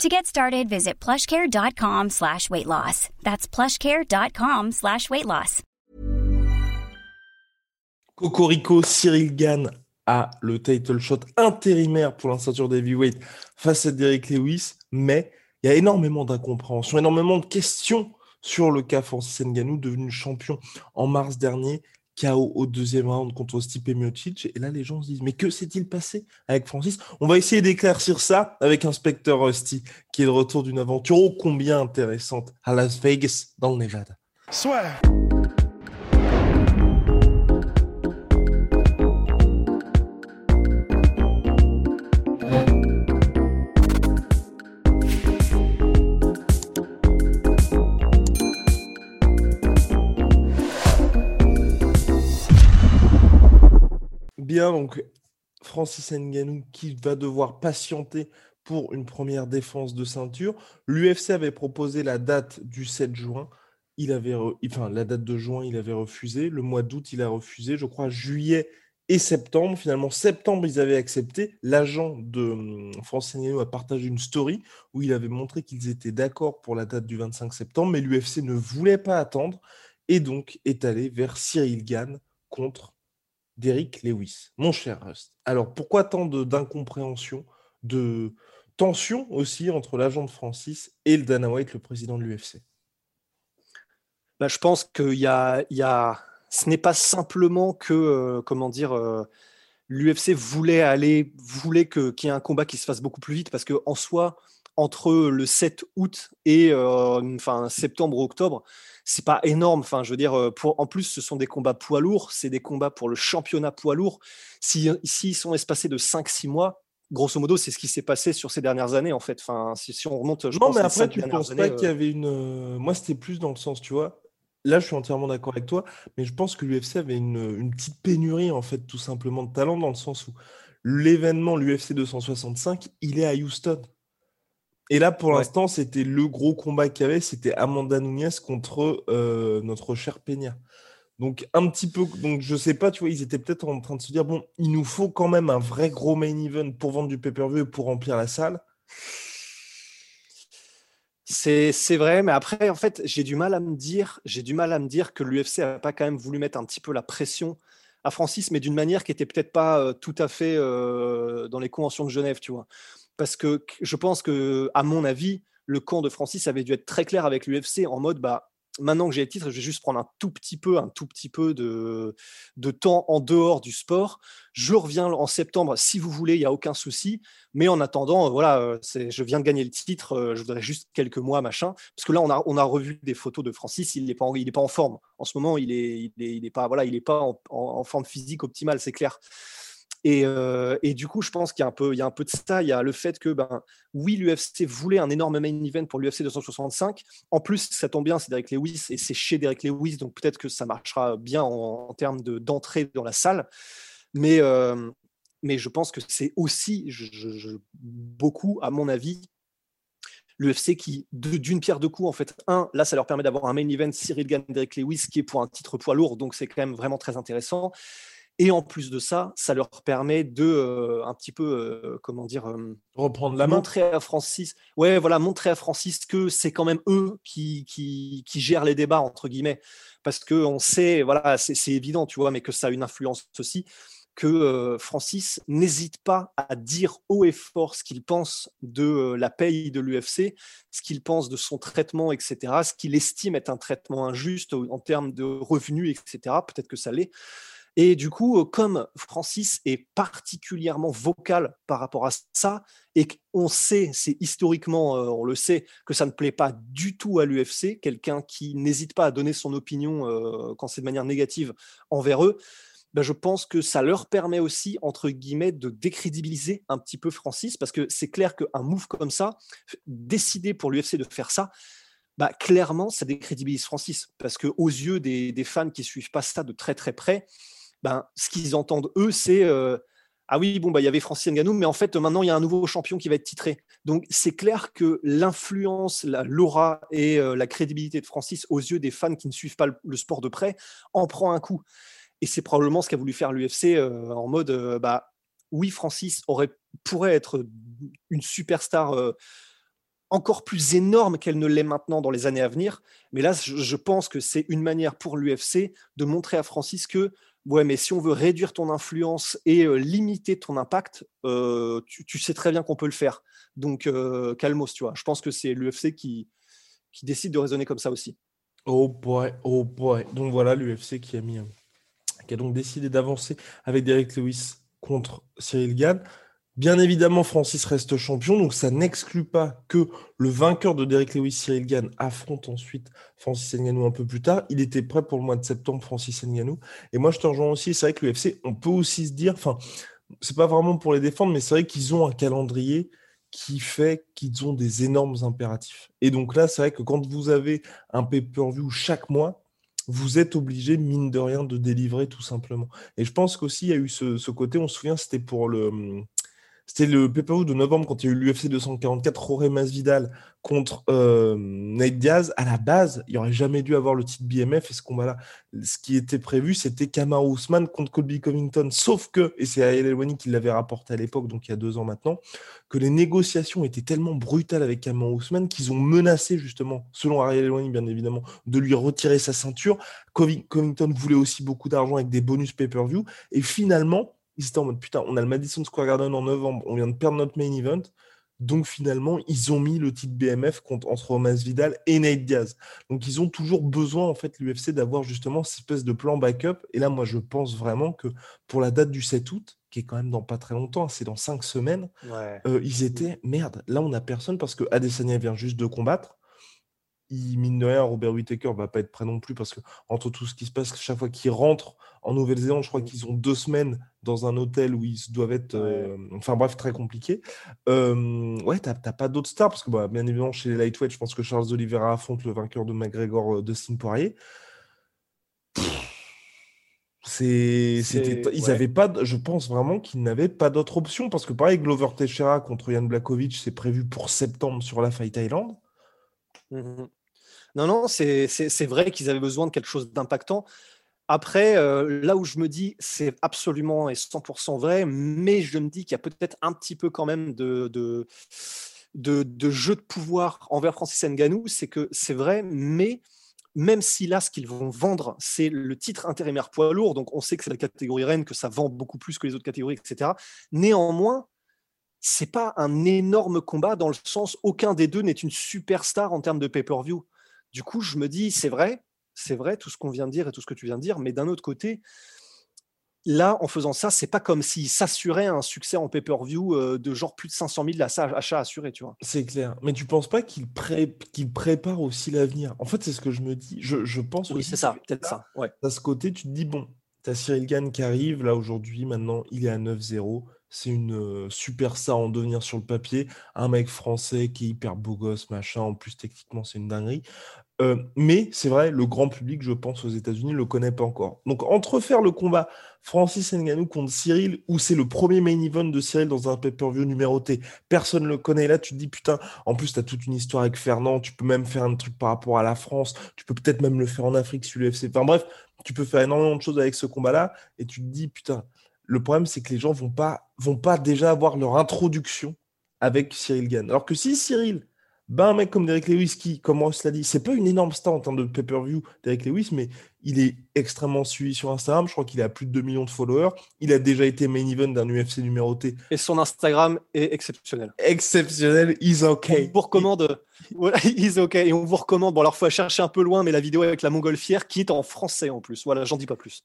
To get started, visit plushcare.com slash weight loss. That's plushcare.com slash weight loss. Cocorico, Cyril Gann a le title shot intérimaire pour la ceinture d'heavyweight face à Derek Lewis, mais il y a énormément d'incompréhension, énormément de questions sur le cas Francis Ngannou, devenu champion en mars dernier, KO au deuxième round contre Stipe Miocic. Et là, les gens se disent, mais que s'est-il passé avec Francis? On va essayer d'éclaircir ça avec Inspecteur Rusty, qui est de retour d'une aventure ô combien intéressante à Las Vegas, dans le Nevada. Soit. Donc Francis Ngannou qui va devoir patienter pour une première défense de ceinture. L'UFC avait proposé la date du 7 juin. Il avait enfin la date de juin, il avait refusé. Le mois d'août, il a refusé. Je crois juillet et septembre. Finalement, septembre, ils avaient accepté. L'agent de hum, Francis Ngannou a partagé une story où il avait montré qu'ils étaient d'accord pour la date du 25 septembre, mais l'UFC ne voulait pas attendre et donc est allé vers Cyril Gann contre d'Eric Lewis. Mon cher Rust. Alors, pourquoi tant d'incompréhension, de, tension aussi entre l'agent de Francis et le Dana White, le président de l'UFC bah, Je pense qu'il y y a... Ce n'est pas simplement que, euh, comment dire, euh, l'UFC voulait aller, voulait qu'il y ait un combat qui se fasse beaucoup plus vite, parce qu'en soi, entre le 7 août et euh, enfin, septembre-octobre, c'est pas énorme. Enfin, je veux dire, euh, pour, en plus, ce sont des combats poids lourds, c'est des combats pour le championnat poids lourd. S'ils si, sont espacés de 5-6 mois, grosso modo, c'est ce qui s'est passé sur ces dernières années, en fait. Enfin, si, si on remonte, je non, mais après, tu ne penses pas qu'il y euh, avait une. Moi, c'était plus dans le sens, tu vois. Là, je suis entièrement d'accord avec toi, mais je pense que l'UFC avait une, une, petite pénurie, en fait, tout simplement de talent, dans le sens où l'événement, l'UFC 265, il est à Houston. Et là, pour l'instant, c'était le gros combat qu'il y avait, c'était Amanda Nunes contre euh, notre cher Peña. Donc, un petit peu, donc je sais pas, tu vois, ils étaient peut-être en train de se dire, bon, il nous faut quand même un vrai gros main event pour vendre du pay-per-view et pour remplir la salle. C'est vrai, mais après, en fait, j'ai du mal à me dire, que l'UFC n'a pas quand même voulu mettre un petit peu la pression à Francis, mais d'une manière qui était peut-être pas euh, tout à fait euh, dans les conventions de Genève, tu vois. Parce que je pense que, à mon avis, le camp de Francis avait dû être très clair avec l'UFC en mode bah maintenant que j'ai le titre, je vais juste prendre un tout petit peu, un tout petit peu de, temps en dehors du sport. Je reviens en septembre si vous voulez, il n'y a aucun souci. Mais en attendant, voilà, euh, je viens de gagner le titre, euh, je voudrais juste quelques mois, machin. Parce que là, on a, revu des photos de Francis, il n'est pas, est en forme. En ce moment, il n'est il est, pas, voilà, il est pas en forme physique optimale, c'est clair. Euh, et, du coup, je pense qu'il y a un peu, de ça. Il y a le fait que, ben, oui, l'UFC voulait un énorme main event pour l'UFC 265. En plus, ça tombe bien, c'est Derek Lewis et c'est chez Derek Lewis, donc peut-être que ça marchera bien en, termes d'entrée dans la salle. Mais, euh, mais je pense que c'est aussi, beaucoup, à mon avis, l'UFC qui, d'une pierre deux coups, en fait, un, là, ça leur permet d'avoir un main event Cyril Gann, Derek Lewis, qui est pour un titre poids lourd, donc c'est quand même vraiment très intéressant. Et en plus de ça, ça leur permet de euh, un petit peu, euh, comment dire, euh, reprendre la main. Montrer à Francis, ouais, voilà, montrer à Francis que c'est quand même eux qui, qui, qui, gèrent les débats entre guillemets, parce que on sait, voilà, c'est évident, tu vois, mais que ça a une influence aussi que Francis n'hésite pas à dire haut et fort ce qu'il pense de la paye de l'UFC, ce qu'il pense de son traitement, etc., ce qu'il estime être un traitement injuste en termes de revenus, etc. Peut-être que ça l'est. Et du coup, comme Francis est particulièrement vocal par rapport à ça, et qu'on sait, c'est historiquement, on le sait, que ça ne plaît pas du tout à l'UFC, quelqu'un qui n'hésite pas à donner son opinion quand c'est de manière négative envers eux, ben je pense que ça leur permet aussi, entre guillemets, de décrédibiliser un petit peu Francis, parce que c'est clair qu'un move comme ça, décidé pour l'UFC de faire ça, bah, clairement, ça décrédibilise Francis. Parce que aux yeux des, fans qui suivent pas ça de très très près, ben, ce qu'ils entendent eux, c'est euh, ah oui, bon, bah, il y avait Francis Ngannou, mais en fait, maintenant, il y a un nouveau champion qui va être titré. Donc, c'est clair que l'influence, l'aura et euh, la crédibilité de Francis aux yeux des fans qui ne suivent pas le, sport de près en prend un coup. Et c'est probablement ce qu'a voulu faire l'UFC euh, en mode, bah, oui, Francis aurait, pourrait être une superstar encore plus énorme qu'elle ne l'est maintenant dans les années à venir. Mais là, je, pense que c'est une manière pour l'UFC de montrer à Francis que, ouais, mais si on veut réduire ton influence et euh, limiter ton impact, euh, tu, sais très bien qu'on peut le faire. Donc, euh, calmos, tu vois. Je pense que c'est l'UFC qui, qui décide de raisonner comme ça aussi. Oh boy, oh boy. Donc voilà l'UFC qui a mis, qui a donc décidé d'avancer avec Derek Lewis contre Cyril Gann. Bien évidemment, Francis reste champion, donc ça n'exclut pas que le vainqueur de Derek Lewis, Cyril Gann, affronte ensuite Francis Ngannou un peu plus tard. Il était prêt pour le mois de septembre, Francis Ngannou. Et moi, je te rejoins aussi. C'est vrai que l'UFC, on peut aussi se dire, enfin, c'est pas vraiment pour les défendre, mais c'est vrai qu'ils ont un calendrier qui fait qu'ils ont des énormes impératifs. Et donc là, c'est vrai que quand vous avez un pay-per-view chaque mois, vous êtes obligé, mine de rien, de délivrer tout simplement. Et je pense qu'aussi, il y a eu ce, ce côté, on se souvient, c'était pour le c'était le pay de novembre quand il y a eu l'UFC 244, Jorge Masvidal contre euh, Nate Diaz. À la base, il n'y aurait jamais dû avoir le titre BMF et ce combat-là. Ce qui était prévu, c'était Kamaru Usman contre Colby Covington. Sauf que, et c'est Ariel Elwani qui l'avait rapporté à l'époque, donc il y a deux ans maintenant, que les négociations étaient tellement brutales avec Kamaru Usman qu'ils ont menacé justement, selon Ariel Elwani bien évidemment, de lui retirer sa ceinture. Covington voulait aussi beaucoup d'argent avec des bonus pay-per-view. Et finalement, ils étaient en mode putain, on a le Madison Square Garden en novembre, on vient de perdre notre main event. Donc finalement, ils ont mis le titre BMF contre, entre Vidal et Nate Diaz. Donc ils ont toujours besoin, en fait, l'UFC d'avoir justement cette espèce de plan backup. Et là, moi, je pense vraiment que pour la date du 7 août, qui est quand même dans pas très longtemps, c'est dans 5 semaines, euh, ils étaient merde. Là, on n'a personne parce que Adesanya vient juste de combattre il, mine de rien, Robert Whittaker va pas être prêt non plus parce que entre tout ce qui se passe, chaque fois qu'il rentre en Nouvelle-Zélande, je crois qu'ils ont deux semaines dans un hôtel où ils doivent être. Euh, enfin bref, très compliqué. Euh, ouais, t'as pas d'autres stars parce que bah, bien évidemment, chez les lightweight, je pense que Charles Oliveira affronte le vainqueur de McGregor, euh, Dustin Poirier. C'est, c'était, ils avaient pas, je pense vraiment qu'ils n'avaient pas d'autre option parce que pareil, Glover Teixeira contre Jan Blakovic, c'est prévu pour septembre sur la Fight Island. Mmh non, non, c'est vrai qu'ils avaient besoin de quelque chose d'impactant. Après, euh, là où je me dis, c'est absolument et 100% vrai, mais je me dis qu'il y a peut-être un petit peu quand même de, de, jeu de pouvoir envers Francis Ngannou, c'est que c'est vrai, mais même si là, ce qu'ils vont vendre, c'est le titre intérimaire poids lourd, donc on sait que c'est la catégorie reine, que ça vend beaucoup plus que les autres catégories, etc. Néanmoins, c'est pas un énorme combat dans le sens aucun des deux n'est une superstar en termes de pay-per-view. Du coup, je me dis, c'est vrai, c'est vrai tout ce qu'on vient de dire et tout ce que tu viens de dire, mais d'un autre côté, là, en faisant ça, c'est pas comme s'il s'assurait un succès en pay-per-view euh, de genre plus de 500 000 achats assurés, tu vois. C'est clair. Mais tu penses pas qu'il prépare aussi l'avenir? En fait, c'est ce que je me dis. Je, pense oui, c'est ça, peut-être ça. Ouais. À ce côté, tu te dis, bon, tu as Cyril Gann qui arrive, là, aujourd'hui, maintenant, il est à 9-0 c'est une euh, super star en devenir sur le papier. Un mec français qui est hyper beau gosse, machin. En plus, techniquement, c'est une dinguerie. Mais c'est vrai, le grand public, je pense, aux États-Unis, ne le connaît pas encore. Donc, entre faire le combat Francis Ngannou contre Cyril, où c'est le premier main event de Cyril dans un pay-per-view numéroté, personne ne le connaît. Là, tu te dis, putain, en plus, tu as toute une histoire avec Fernand, tu peux même faire un truc par rapport à la France, tu peux peut-être même le faire en Afrique sur l'UFC. Enfin bref, tu peux faire énormément de choses avec ce combat-là, et tu te dis, putain, le problème, c'est que les gens vont pas, vont pas déjà avoir leur introduction avec Cyril Gann. Alors que si Cyril ben, un mec comme Derek Lewis qui, comme Ross l'a dit, c'est pas une énorme star en termes de pay-per-view, Derek Lewis, mais il est extrêmement suivi sur Instagram. Je crois qu'il a plus de 2 millions de followers. Il a déjà été main event d'un UFC numéroté. Et son Instagram est exceptionnel. Exceptionnel, he's okay. On vous recommande, voilà, he's okay. Et on vous recommande, bon alors faut chercher un peu loin, mais la vidéo avec la montgolfière qui est en français en plus. Voilà, j'en dis pas plus.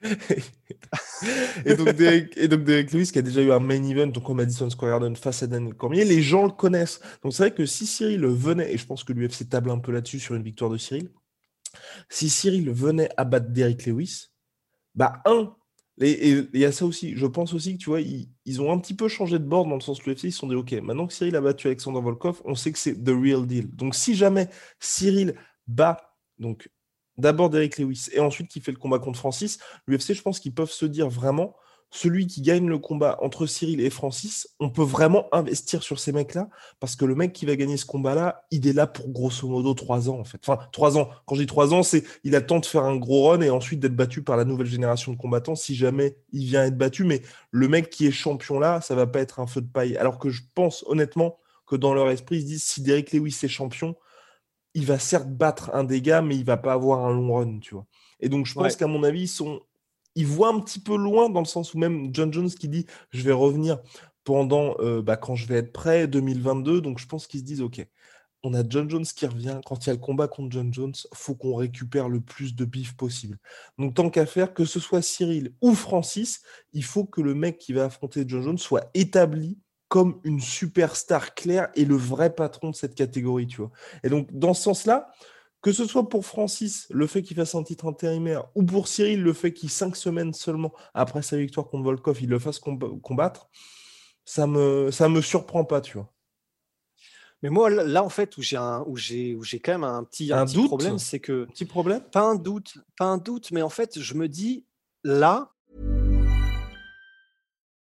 et, donc Derek, et donc Derek Lewis qui a déjà eu un main event donc au Madison Square Garden face à Daniel Cormier, les gens le connaissent. Donc c'est vrai que si Cyril venait, et je pense que l'UFC table un peu là-dessus sur une victoire de Cyril, si Cyril venait à battre Derek Lewis, bah un, Et il y a ça aussi. Je pense aussi que tu vois, ils, ont un petit peu changé de bord dans le sens où l'UFC, ils se sont dit OK, maintenant que Cyril a battu Alexander Volkov, on sait que c'est the real deal. Donc si jamais Cyril bat donc d'abord Derek Lewis et ensuite qui fait le combat contre Francis, l'UFC, je pense qu'ils peuvent se dire vraiment celui qui gagne le combat entre Cyril et Francis, on peut vraiment investir sur ces mecs-là, parce que le mec qui va gagner ce combat-là, il est là pour grosso modo trois ans, en fait. Enfin, trois ans. Quand je dis trois ans, c'est il attend de faire un gros run et ensuite d'être battu par la nouvelle génération de combattants, si jamais il vient être battu. Mais le mec qui est champion là, ça va pas être un feu de paille. Alors que je pense honnêtement que dans leur esprit, ils se disent si Derek Lewis est champion, il va certes battre un gars, mais il va pas avoir un long run, tu vois. Et donc, je pense qu'à mon avis, ils sont il voit un petit peu loin dans le sens où même John Jones qui dit je vais revenir pendant euh, bah, quand je vais être prêt 2022 donc je pense qu'ils se disent ok on a John Jones qui revient. Quand il y a le combat contre John Jones faut qu'on récupère le plus de bif possible donc tant qu'à faire que ce soit Cyril ou Francis il faut que le mec qui va affronter John Jones soit établi comme une superstar claire et le vrai patron de cette catégorie tu vois et donc dans ce sens là que ce soit pour Francis, le fait qu'il fasse un titre intérimaire, ou pour Cyril, le fait qu'il, cinq semaines seulement après sa victoire contre Volkov, il le fasse combattre, ça me, ça me surprend pas, tu vois. Mais moi, là, en fait, où j'ai un, où j'ai, où j'ai quand même un petit, un, petit problème, c'est que petit problème? Pas un doute, pas un doute, mais en fait, je me dis là.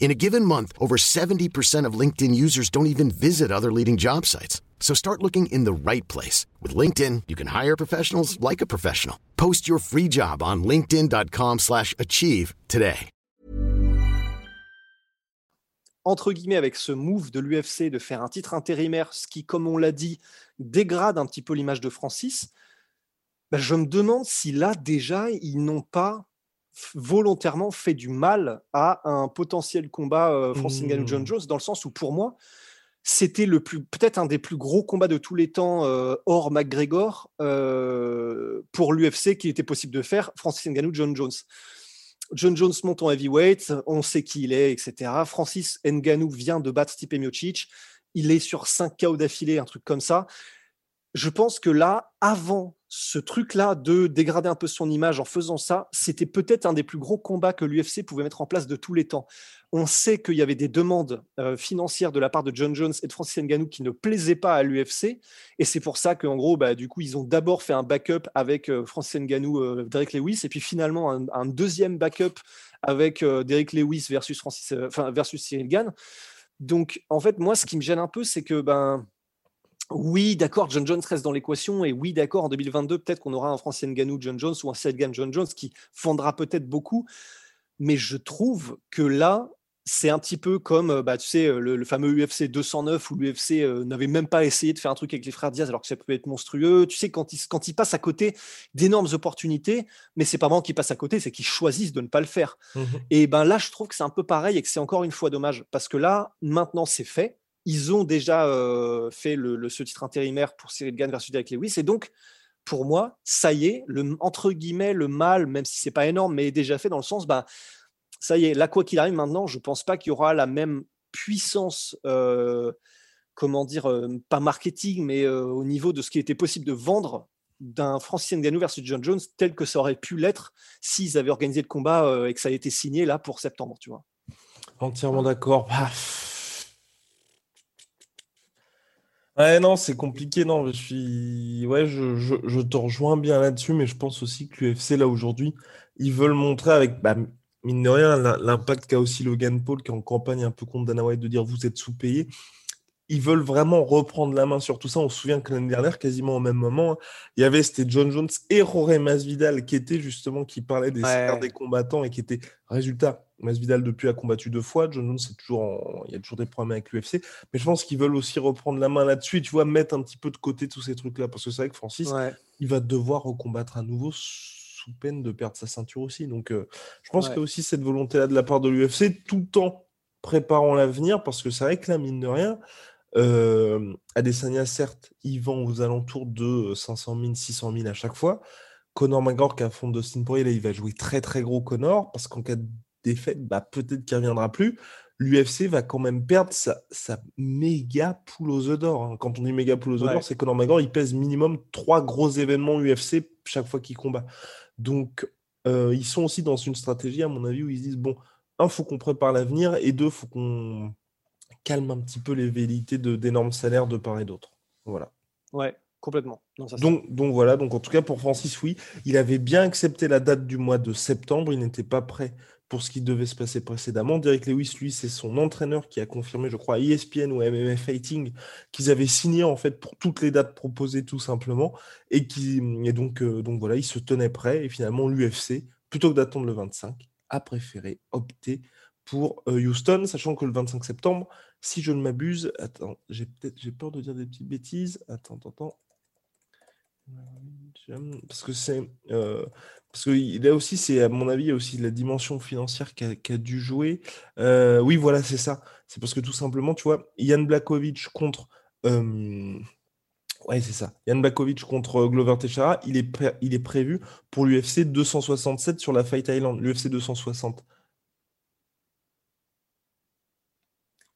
In a given month, over 70% of LinkedIn users don't even visit other leading job sites. So start looking in the right place. With LinkedIn, you can hire professionals like a professional. Post your free job on linkedin.com slash achieve today. entre guillemets, avec ce move de l'UFC de faire un titre intérimaire, ce qui, comme on l'a dit, dégrade un petit peu l'image de Francis, bah, je me demande si là, déjà, ils n'ont pas volontairement fait du mal à un potentiel combat euh, Francis Ngannou John mmh. Jones, dans le sens où, pour moi, c'était le plus peut-être un des plus gros combats de tous les temps euh, hors McGregor euh, pour l'UFC qu'il était possible de faire Francis Ngannou John Jones. John Jones monte en heavyweight, on sait qui il est, etc. Francis Ngannou vient de battre Stipe Miocic. Il est sur 5 KO d'affilée, un truc comme ça. Je pense que là, avant ce truc-là de dégrader un peu son image en faisant ça, c'était peut-être un des plus gros combats que l'UFC pouvait mettre en place de tous les temps. On sait qu'il y avait des demandes euh, financières de la part de John Jones et de Francis Ngannou qui ne plaisaient pas à l'UFC. Et c'est pour ça qu'en gros, bah, du coup, ils ont d'abord fait un backup avec euh, Francis Ngannou, euh, Derek Lewis, et puis finalement un, deuxième backup avec Derek Lewis versus, Francis, versus Cyril Gann. Donc, en fait, moi, ce qui me gêne un peu, c'est que ben, oui, d'accord, John Jones reste dans l'équation. Et oui, d'accord, en 2022, peut-être qu'on aura un Francis Ngannou John Jones ou un Selgan John Jones qui fondra peut-être beaucoup. Mais je trouve que là, c'est un petit peu comme, euh, bah, tu sais, euh, le, fameux UFC 209 où l'UFC euh, n'avait même pas essayé de faire un truc avec les frères Diaz alors que ça peut être monstrueux. Tu sais, quand ils, quand ils passent à côté d'énormes opportunités, mais c'est pas vraiment qu'ils passent à côté, c'est qu'ils choisissent de ne pas le faire. Mmh et ben là, je trouve que c'est un peu pareil et que c'est encore une fois dommage parce que là, maintenant, c'est fait ils ont déjà fait le, ce titre intérimaire pour Cyril Gann versus Derek Lewis. Et donc, pour moi, ça y est, le, entre guillemets, le mal, même si c'est pas énorme, mais déjà fait dans le sens, bah, ça y est, là, quoi qu'il arrive maintenant, je pense pas qu'il y aura la même puissance, comment dire, pas marketing, mais au niveau de ce qui était possible de vendre d'un Francis Ngannou versus John Jones tel que ça aurait pu l'être s'ils avaient organisé le combat et que ça a été signé là pour septembre, tu vois. Entièrement d'accord. Bah, Ouais, non, c'est compliqué. Non, je suis. Ouais, je, te rejoins bien là-dessus, mais je pense aussi que l'UFC, là, aujourd'hui, ils veulent montrer avec, bah, mine de rien, l'impact qu'a aussi Logan Paul, qui est en campagne un peu contre Dana White, de dire vous êtes sous-payé. Ils veulent vraiment reprendre la main sur tout ça. On se souvient que l'année dernière, quasiment au même moment, il y avait c'était John Jones et Jorge Masvidal qui étaient justement qui parlaient des des combattants et qui étaient résultat Masvidal depuis a combattu deux fois. John Jones, c'est toujours il y a toujours des problèmes avec l'UFC. Mais je pense qu'ils veulent aussi reprendre la main là-dessus et tu vois, mettre un petit peu de côté tous ces trucs-là. Parce que c'est vrai que Francis, il va devoir recombattre à nouveau sous peine de perdre sa ceinture aussi. Donc euh, je pense qu'il y a aussi cette volonté-là de la part de l'UFC tout en préparant l'avenir. Parce que c'est vrai que là, mine de rien, euh, Adesanya, certes, il vend aux alentours de 500 000, 600 000 à chaque fois. Conor McGregor qui affronte Dustin Poirier, là, il va jouer très très gros Conor parce qu'en cas de défaite, bah, peut-être qu'il ne reviendra plus. L'UFC va quand même perdre sa, méga poule aux œufs d'or. Hein. Quand on dit méga poule aux œufs d'or, c'est Conor McGregor, il pèse minimum trois gros événements UFC chaque fois qu'il combat. Donc, euh, ils sont aussi dans une stratégie, à mon avis, où ils se disent bon, un, faut qu'on prépare l'avenir, et deux, faut qu'on calme un petit peu les velléités d'énormes salaires de part et d'autre. Voilà. Ouais, complètement. donc, donc voilà, donc en tout cas pour Francis, oui, il avait bien accepté la date du mois de septembre, il n'était pas prêt pour ce qui devait se passer précédemment. Derek Lewis, lui, c'est son entraîneur qui a confirmé, je crois, à ESPN ou à MMA Fighting, qu'ils avaient signé en fait pour toutes les dates proposées tout simplement, et qui et donc euh, donc voilà, il se tenait prêt et finalement l'UFC, plutôt que d'attendre le 25, a préféré opter pour euh, Houston, sachant que le 25 septembre, si je ne m'abuse, attends, j'ai peut-être j'ai peur de dire des petites bêtises. Attends, attends, attends. Parce que c'est euh, parce que là aussi, c'est à mon avis, il y a aussi la dimension financière qui a, dû jouer. Euh, oui, voilà, c'est ça. C'est parce que tout simplement, tu vois, Yann Blakovic contre. Euh, ouais, c'est ça. Yann Blakovic contre Glover Teixeira, il est, il est prévu pour l'UFC 267 sur la Fight Island. L'UFC 260.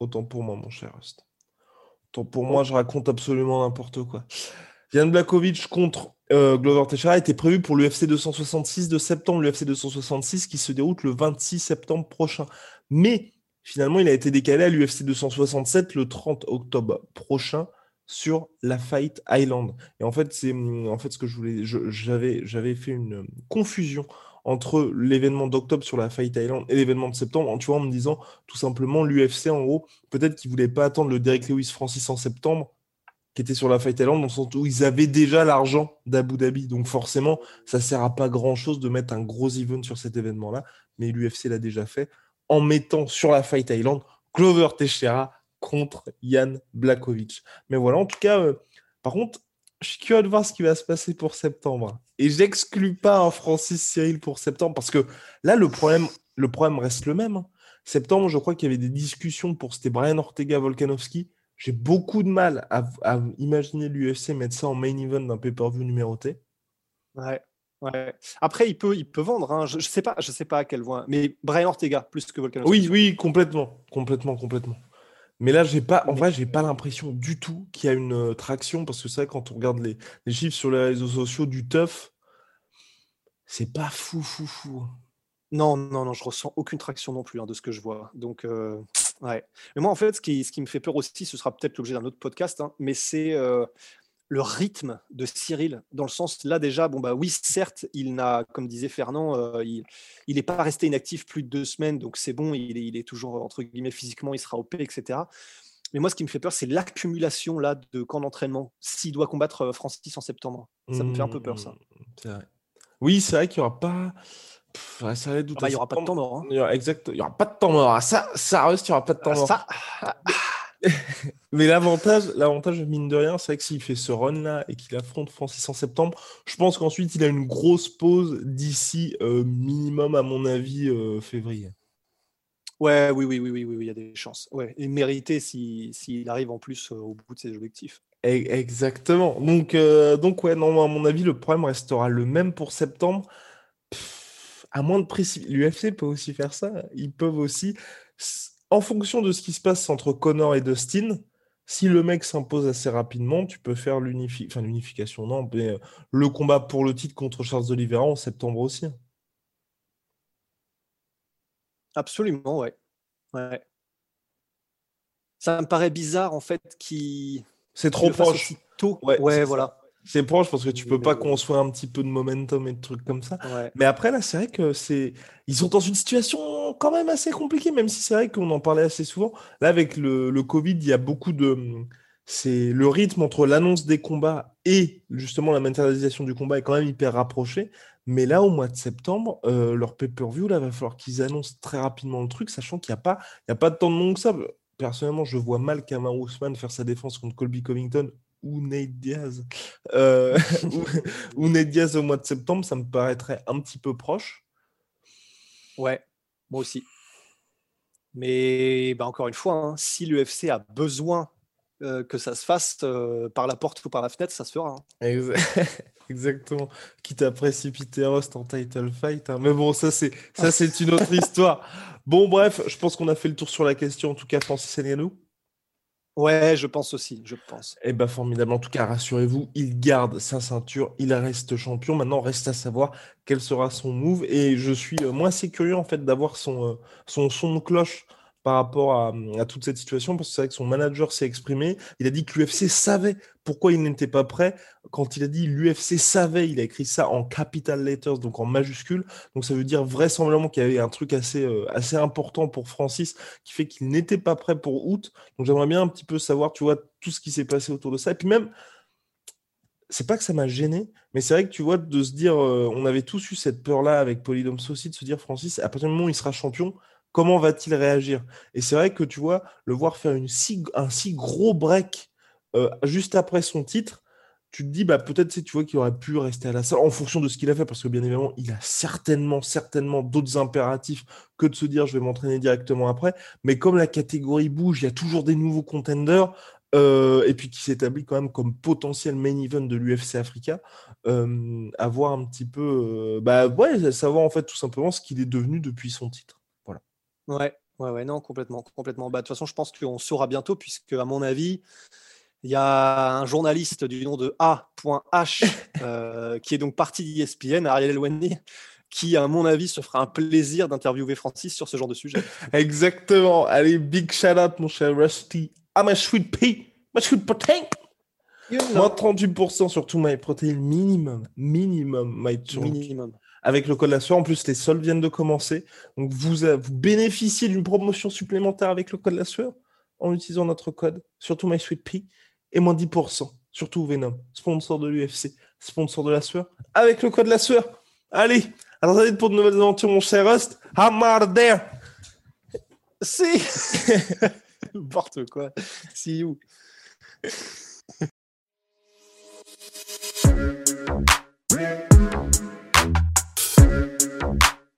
Autant pour moi, mon cher Rust. Autant pour moi, je raconte absolument n'importe quoi. Yann Blakovic contre euh, Glover Teixeira était prévu pour l'UFC 266 de septembre, l'UFC 266 qui se déroule le 26 septembre prochain. Mais finalement, il a été décalé à l'UFC 267 le 30 octobre prochain sur la Fight Island. Et en fait, c'est en fait ce que je voulais, j'avais j'avais fait une confusion entre l'événement d'octobre sur la Fight Island et l'événement de septembre, en, tu vois, en me disant tout simplement l'UFC en gros, peut-être qu'il voulait pas attendre le Derek Lewis Francis en septembre qui était sur la Fight Island, dans le sens où ils avaient déjà l'argent d'Abu Dhabi. Donc forcément, ça ne sert à pas grand-chose de mettre un gros event sur cet événement-là, mais l'UFC l'a déjà fait en mettant sur la Fight Island Clover Teixeira contre Yann Blakovic. Mais voilà, en tout cas, euh, par contre, je suis curieux de voir ce qui va se passer pour septembre. Et j'exclus pas un Francis Cyril pour septembre, parce que là, le problème, le problème reste le même. Hein. Septembre, je crois qu'il y avait des discussions pour c'était Brian Ortega Volkanovski. J'ai beaucoup de mal à, imaginer l'UFC mettre ça en main event d'un pay-per-view numéroté. Ouais. Ouais. Après, il peut, il peut vendre. Hein. Je, ne sais pas, je sais pas à quel point. Mais Brian Ortega plus que Volkanovski. Oui, oui, complètement, complètement, complètement. Mais là, j'ai pas, en vrai, j'ai pas l'impression du tout qu'il y a une euh, traction parce que vrai quand on regarde les, les, chiffres sur les réseaux sociaux du teuf, c'est pas fou, fou, fou. Non, non, non, je ressens aucune traction non plus hein, de ce que je vois. Donc, euh, Ouais. Mais moi, en fait, ce qui, ce qui me fait peur aussi, ce sera peut-être l'objet d'un autre podcast, hein, mais c'est euh, le rythme de Cyril, dans le sens, là déjà, bon, bah oui, certes, il n'a, comme disait Fernand, euh, il n'est pas resté inactif plus de deux semaines, donc c'est bon, il est, il est, toujours, entre guillemets, physiquement, il sera OP, etc. Mais moi, ce qui me fait peur, c'est l'accumulation là de camps d'entraînement. S'il doit combattre euh, Francis en septembre, ça me fait un peu peur, ça. Mmh, vrai. Oui, c'est vrai qu'il n'y aura pas ah bah, il n'y aura pas de temps mort. Hein. Il y aura, exact, il y aura pas de temps mort. Ah, ça, ça reste, il n'y aura pas de temps ah, mort. Ça... Mais l'avantage, l'avantage, mine de rien, c'est que s'il fait ce run-là et qu'il affronte Francis en septembre, je pense qu'ensuite, il a une grosse pause d'ici euh, minimum, à mon avis, euh, février. Ouais, oui, oui, oui, oui, oui, il y a des chances. Ouais, et mérité s'il si, arrive en plus euh, au bout de ses objectifs. Exactement. Donc, donc ouais, non, à mon avis, le problème restera le même pour septembre à moins de précis. L'UFC peut aussi faire ça. Ils peuvent aussi, en fonction de ce qui se passe entre Connor et Dustin, si le mec s'impose assez rapidement, tu peux faire l'unification, non, mais euh, le combat pour le titre contre Charles Oliveira en septembre aussi. Absolument, ouais. ouais. Ça me paraît bizarre en fait qui. C'est trop proche. Tôt. Ouais, voilà. C'est proche parce que tu peux pas construire un petit peu de momentum et de trucs comme ça. Mais après, là, c'est vrai que c'est. Ils sont dans une situation quand même assez compliquée, même si c'est vrai qu'on en parlait assez souvent. Là, avec le, le Covid, il y a beaucoup de. C'est le rythme entre l'annonce des combats et justement la matérialisation du combat est quand même hyper rapproché. Mais là, au mois de septembre, euh, leur pay-per-view, là, va falloir qu'ils annoncent très rapidement le truc, sachant qu'il n'y a, pas, il y a pas de temps de long que ça. Personnellement, je vois mal Kamar Ousmane faire sa défense contre Colby Covington ou Nate Diaz, euh, ou, Nate Diaz au mois de septembre, ça me paraîtrait un petit peu proche. Ouais, moi aussi. Mais bah, encore une fois, hein, si l'UFC a besoin euh, que ça se fasse euh, par la porte ou par la fenêtre, ça se fera. Hein. Exactement. Quitte à précipiter Rust en title fight. Hein. Mais bon, ça c'est ça c'est une autre histoire. Bon, bref, je pense qu'on a fait le tour sur la question. En tout cas, Francis Ngannou. Ouais, je pense aussi, je pense. Eh ben formidable. En tout cas, rassurez-vous, il garde sa ceinture, il reste champion. Maintenant, reste à savoir quel sera son move. Et je suis euh, moins assez en fait d'avoir son, son son de cloche par rapport à, toute cette situation, parce que c'est vrai que son manager s'est exprimé. Il a dit que l'UFC savait pourquoi il n'était pas prêt. Quand il a dit l'UFC savait, il a écrit ça en capital letters, donc en majuscule. Donc ça veut dire vraisemblablement qu'il y avait un truc assez, euh, assez important pour Francis qui fait qu'il n'était pas prêt pour août. Donc j'aimerais bien un petit peu savoir, tu vois, tout ce qui s'est passé autour de ça. Et puis même, c'est pas que ça m'a gêné, mais c'est vrai que tu vois, de se dire, euh, on avait tous eu cette peur-là avec Polydomso aussi, de se dire, Francis, à partir du moment où il sera champion, comment va-t-il réagir? Et c'est vrai que tu vois, le voir faire un si gros break euh, juste après son titre, tu te dis, bah, peut-être tu vois qu'il aurait pu rester à la salle en fonction de ce qu'il a fait, parce que bien évidemment, il a certainement, certainement d'autres impératifs que de se dire, je vais m'entraîner directement après. Mais comme la catégorie bouge, il y a toujours des nouveaux contenders. Euh, et puis qui s'établit quand même comme potentiel main event de l'UFC Africa, euh, à voir un petit peu, bah savoir en fait tout simplement ce qu'il est devenu depuis son titre. Ouais, ouais, ouais, non, complètement, complètement. Bah, de toute façon, je pense qu'on saura bientôt, puisque, à mon avis, il y a un journaliste du nom de A.H, euh, qui est donc parti d'ESPN, Ariel Elwani, qui, à mon avis, se fera un plaisir d'interviewer Francis sur ce genre de sujet. Exactement. Allez, big shout out, mon cher Rusty. I'm a sweet pea, my sweet protein. Moins 38% sur tout my protein minimum. Minimum, my Minimum. Avec le code la soirée, en plus, les soldes viennent de commencer. Donc, vous, vous bénéficiez d'une promotion supplémentaire avec le code la sueur en utilisant notre code, surtout MySweetPea, et moins 10%, surtout Venom, sponsor de l'UFC, sponsor de la sueur, avec le code la sueur. Allez, alors allez pour de nouvelles aventures, mon cher Rust. I'm there. Si. N'importe quoi. See you.